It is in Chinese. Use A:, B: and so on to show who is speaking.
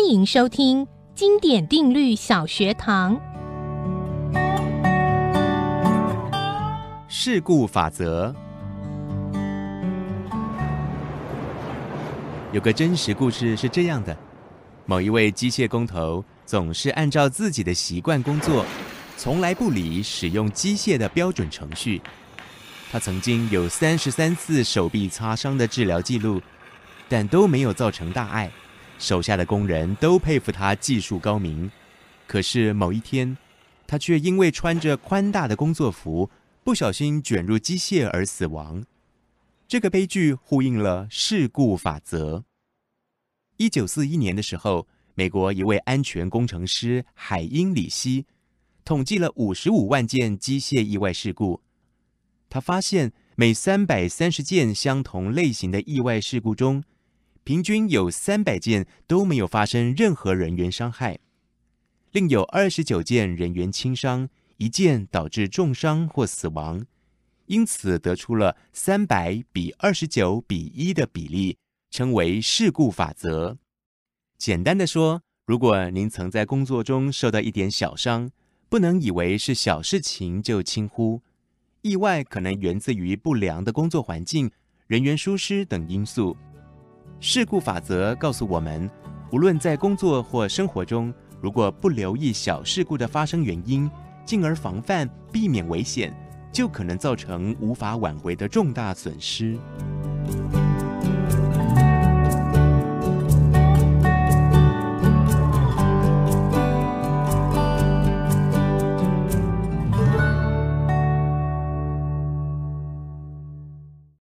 A: 欢迎收听《经典定律小学堂》。
B: 事故法则。有个真实故事是这样的：某一位机械工头总是按照自己的习惯工作，从来不理使用机械的标准程序。他曾经有三十三次手臂擦伤的治疗记录，但都没有造成大碍。手下的工人都佩服他技术高明。可是某一天，他却因为穿着宽大的工作服，不小心卷入机械而死亡。这个悲剧呼应了事故法则。一九四一年的时候，美国一位安全工程师海因里希统计了五十五万件机械意外事故。他发现，每三百三十件相同类型的意外事故中，平均有三百件都没有发生任何人员伤害，另有二十九件人员轻伤，一件导致重伤或死亡。因此，得出了三百比二十九比一的比例，称为事故法则。简单的说，如果您曾在工作中受到一点小伤，不能以为是小事情就轻忽。意外可能源自于不良的工作环境、人员疏失等因素。事故法则告诉我们，无论在工作或生活中，如果不留意小事故的发生原因，进而防范避免危险，就可能造成无法挽回的重大损失。